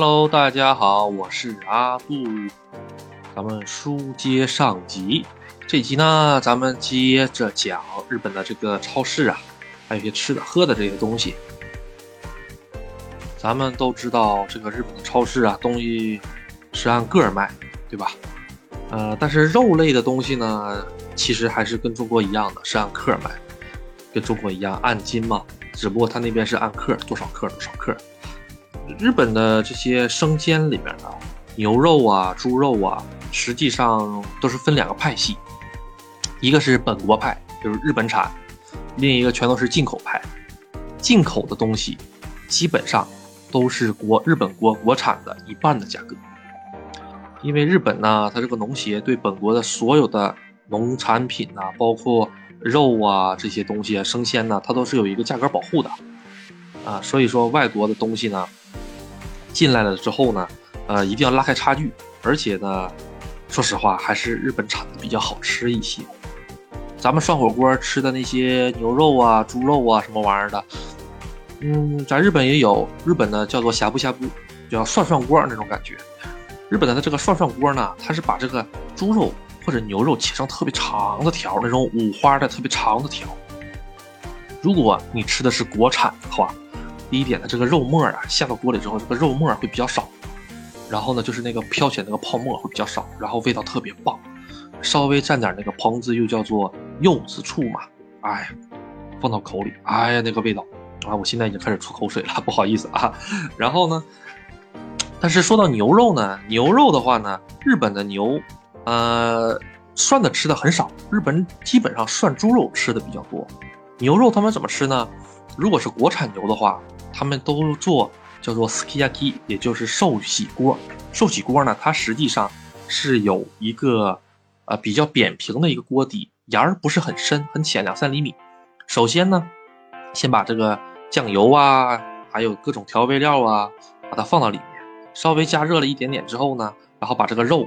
Hello，大家好，我是阿布。咱们书接上集，这集呢，咱们接着讲日本的这个超市啊，还有一些吃的喝的这些东西。咱们都知道，这个日本的超市啊，东西是按个儿卖，对吧？呃，但是肉类的东西呢，其实还是跟中国一样的，是按克卖，跟中国一样按斤嘛，只不过他那边是按克，多少克多少克。日本的这些生鲜里面呢，牛肉啊、猪肉啊，实际上都是分两个派系，一个是本国派，就是日本产；另一个全都是进口派。进口的东西基本上都是国日本国国产的一半的价格，因为日本呢，它这个农协对本国的所有的农产品呐，包括肉啊这些东西啊、生鲜呢，它都是有一个价格保护的啊，所以说外国的东西呢。进来了之后呢，呃，一定要拉开差距，而且呢，说实话，还是日本产的比较好吃一些。咱们涮火锅吃的那些牛肉啊、猪肉啊什么玩意儿的，嗯，在日本也有，日本的叫做呷哺呷哺，叫涮涮锅那种感觉。日本的这个涮涮锅呢，它是把这个猪肉或者牛肉切成特别长的条，那种五花的特别长的条。如果你吃的是国产的话。第一点呢，这个肉沫啊下到锅里之后，这个肉沫会比较少，然后呢，就是那个飘起来那个泡沫会比较少，然后味道特别棒，稍微蘸点那个棚子又叫做柚子醋嘛，哎，放到口里，哎呀那个味道啊，我现在已经开始出口水了，不好意思啊。然后呢，但是说到牛肉呢，牛肉的话呢，日本的牛，呃，涮的吃的很少，日本基本上涮猪肉吃的比较多，牛肉他们怎么吃呢？如果是国产牛的话。他们都做叫做 SKIYAKI 也就是寿喜锅。寿喜锅呢，它实际上是有一个呃比较扁平的一个锅底，沿儿不是很深，很浅，两三厘米。首先呢，先把这个酱油啊，还有各种调味料啊，把它放到里面，稍微加热了一点点之后呢，然后把这个肉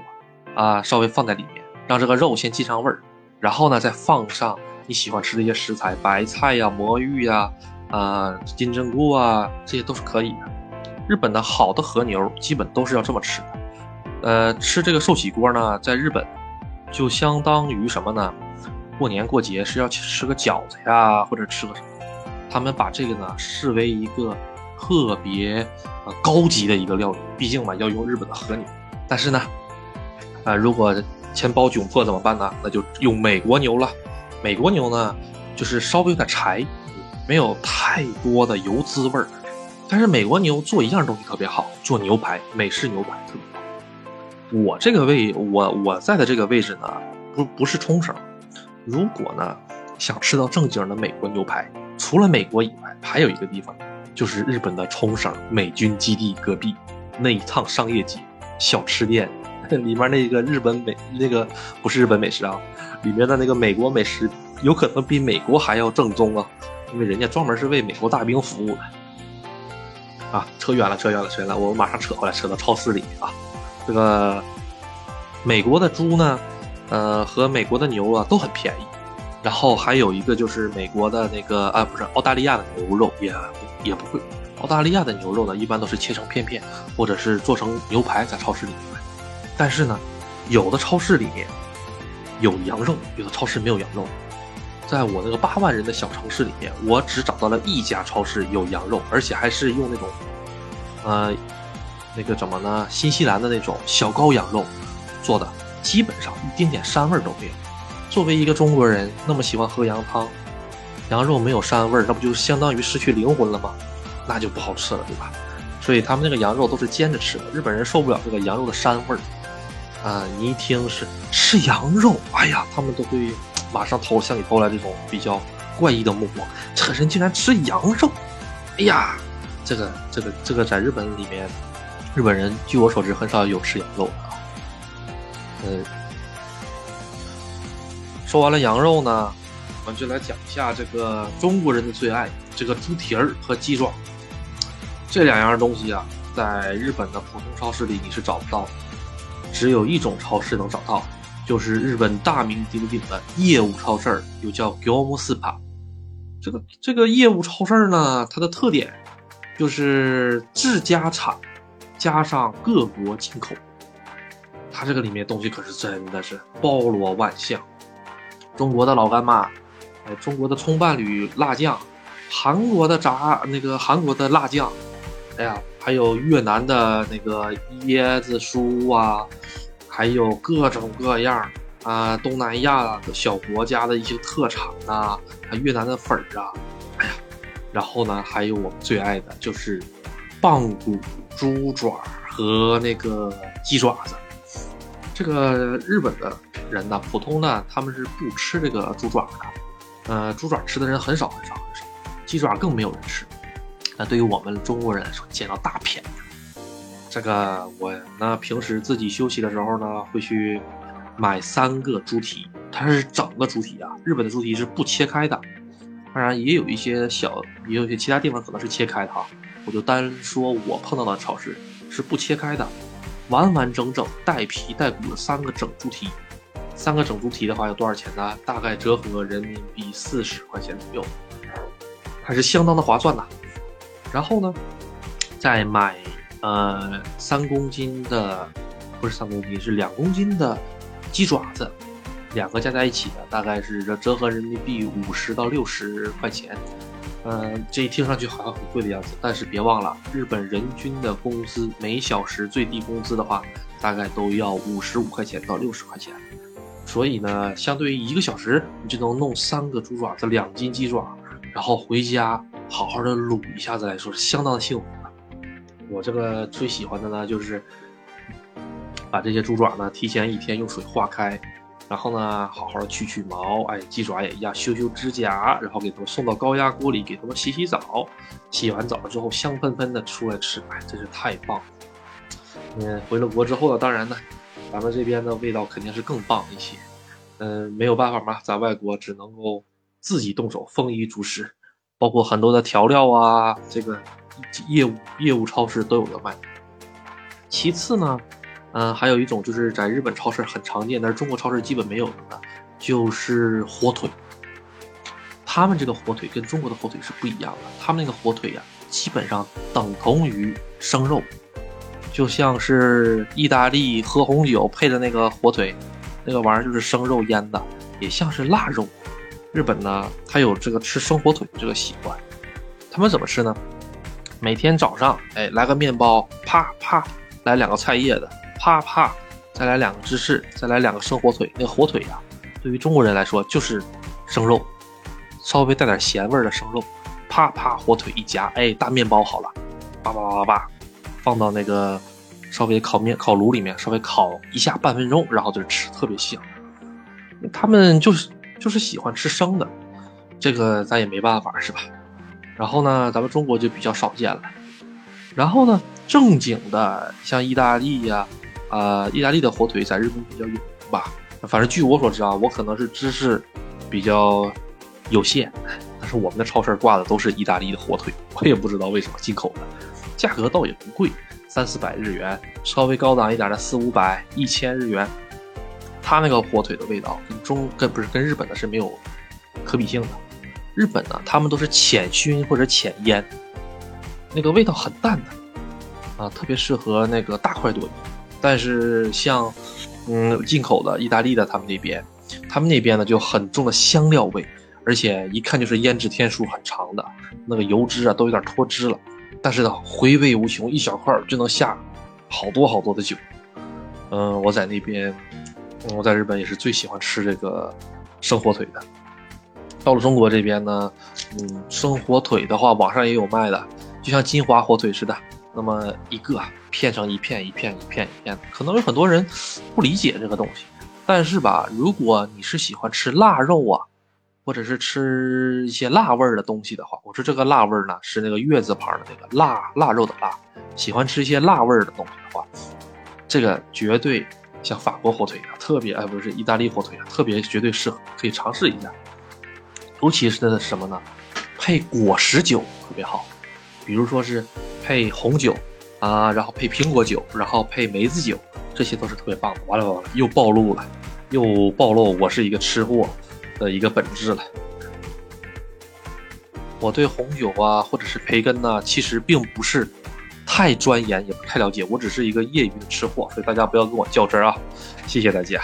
啊稍微放在里面，让这个肉先进上味儿，然后呢再放上你喜欢吃的一些食材，白菜呀、魔芋呀。啊金针菇啊，这些都是可以的。日本的好的和牛基本都是要这么吃的。呃，吃这个寿喜锅呢，在日本就相当于什么呢？过年过节是要吃个饺子呀，或者吃个什么？他们把这个呢视为一个特别呃高级的一个料理，毕竟嘛要用日本的和牛。但是呢，啊，如果钱包窘迫怎么办呢？那就用美国牛了。美国牛呢，就是稍微有点柴。没有太多的油滋味儿，但是美国牛做一样东西特别好，做牛排，美式牛排特别好。我这个位，我我在的这个位置呢，不不是冲绳。如果呢想吃到正经的美国牛排，除了美国以外，还有一个地方，就是日本的冲绳美军基地隔壁那一趟商业街小吃店，里面那个日本美那个不是日本美食啊，里面的那个美国美食有可能比美国还要正宗啊。因为人家专门是为美国大兵服务的，啊，扯远了，扯远了，扯远了，我马上扯回来，扯到超市里啊。这个美国的猪呢，呃，和美国的牛啊都很便宜，然后还有一个就是美国的那个啊，不是澳大利亚的牛肉也也不贵。澳大利亚的牛肉呢，一般都是切成片片，或者是做成牛排在超市里卖。但是呢，有的超市里面有羊肉，有的超市没有羊肉。在我那个八万人的小城市里面，我只找到了一家超市有羊肉，而且还是用那种，呃，那个怎么呢？新西兰的那种小羔羊肉做的，基本上一丁点膻味都没有。作为一个中国人，那么喜欢喝羊汤，羊肉没有膻味，那不就相当于失去灵魂了吗？那就不好吃了，对吧？所以他们那个羊肉都是煎着吃的。日本人受不了这个羊肉的膻味儿，啊，你一听是吃羊肉，哎呀，他们都会。马上投向你投来这种比较怪异的目光，这个人竟然吃羊肉！哎呀，这个这个这个在日本里面，日本人据我所知很少有吃羊肉的啊。嗯，说完了羊肉呢，我们就来讲一下这个中国人的最爱——这个猪蹄儿和鸡爪。这两样东西啊，在日本的普通超市里你是找不到的，只有一种超市能找到。就是日本大名鼎鼎的业务超市，又叫 Gyomu Super。这个这个业务超市呢，它的特点就是自家产、加上各国进口，它这个里面东西可是真的是包罗万象。中国的老干妈，哎，中国的葱伴侣辣酱，韩国的炸那个韩国的辣酱，哎呀，还有越南的那个椰子酥啊，还有各种各样啊，东南亚小国家的一些特产啊，越南的粉儿啊，哎呀，然后呢，还有我们最爱的就是棒骨猪爪和那个鸡爪子，这个日本的。人呢，普通呢，他们是不吃这个猪爪的，呃，猪爪吃的人很少很少很少，鸡爪更没有人吃。那对于我们中国人来说，捡到大便宜。这个我呢，平时自己休息的时候呢，会去买三个猪蹄，它是整个猪蹄啊。日本的猪蹄是不切开的，当然也有一些小，也有一些其他地方可能是切开的哈。我就单说我碰到的超市是不切开的，完完整整带皮带骨的三个整猪蹄。三个整猪蹄的话要多少钱呢？大概折合人民币四十块钱左右，还是相当的划算的。然后呢，再买呃三公斤的，不是三公斤，是两公斤的鸡爪子，两个加在一起的大概是折折合人民币五十到六十块钱。嗯，这一听上去好像很贵的样子，但是别忘了，日本人均的工资每小时最低工资的话，大概都要五十五块钱到六十块钱。所以呢，相对于一个小时，你就能弄三个猪爪子、两斤鸡爪，然后回家好好的卤一下子来说，相当的幸福。我这个最喜欢的呢，就是把这些猪爪呢提前一天用水化开，然后呢好好的去去毛，哎，鸡爪也一样修修指甲，然后给它们送到高压锅里给它们洗洗澡，洗完澡之后香喷喷的出来吃，哎，真是太棒了。嗯，回了国之后呢，当然呢。咱们这边的味道肯定是更棒一些，嗯，没有办法嘛，在外国只能够自己动手丰衣足食，包括很多的调料啊，这个业务业务超市都有的卖。其次呢，嗯，还有一种就是在日本超市很常见，但是中国超市基本没有的，就是火腿。他们这个火腿跟中国的火腿是不一样的，他们那个火腿呀，基本上等同于生肉。就像是意大利喝红酒配的那个火腿，那个玩意儿就是生肉腌的，也像是腊肉。日本呢，它有这个吃生火腿这个习惯。他们怎么吃呢？每天早上，哎，来个面包，啪啪，来两个菜叶子，啪啪，再来两个芝士，再来两个生火腿。那个火腿呀，对于中国人来说就是生肉，稍微带点咸味的生肉。啪啪，火腿一夹，哎，大面包好了，叭叭叭叭叭。放到那个稍微烤面烤炉里面，稍微烤一下半分钟，然后就吃，特别香。他们就是就是喜欢吃生的，这个咱也没办法，是吧？然后呢，咱们中国就比较少见了。然后呢，正经的像意大利呀，啊，意大利的火腿在日本比较有名吧？反正据我所知啊，我可能是知识比较有限，但是我们的超市挂的都是意大利的火腿，我也不知道为什么进口的。价格倒也不贵，三四百日元，稍微高档一点的四五百、一千日元。它那个火腿的味道跟中跟不是跟日本的是没有可比性的。日本呢，他们都是浅熏或者浅腌，那个味道很淡的，啊，特别适合那个大块朵颐。但是像嗯进口的意大利的他们那边，他们那边呢就很重的香料味，而且一看就是腌制天数很长的，那个油脂啊都有点脱脂了。但是呢，回味无穷，一小块就能下好多好多的酒。嗯，我在那边，我在日本也是最喜欢吃这个生火腿的。到了中国这边呢，嗯，生火腿的话，网上也有卖的，就像金华火腿似的，那么一个片成一片一片一片一片的。可能有很多人不理解这个东西，但是吧，如果你是喜欢吃腊肉啊。或者是吃一些辣味儿的东西的话，我说这个辣味儿呢是那个月字旁的那个腊腊肉的腊。喜欢吃一些辣味儿的东西的话，这个绝对像法国火腿啊，特别哎不是意大利火腿啊，特别绝对适合，可以尝试一下。尤其是什么呢？配果实酒特别好，比如说是配红酒啊，然后配苹果酒，然后配梅子酒，这些都是特别棒的。完了完了，又暴露了，又暴露我是一个吃货。的一个本质了。我对红酒啊，或者是培根呢，其实并不是太钻研，也不太了解，我只是一个业余的吃货，所以大家不要跟我较真啊！谢谢大家。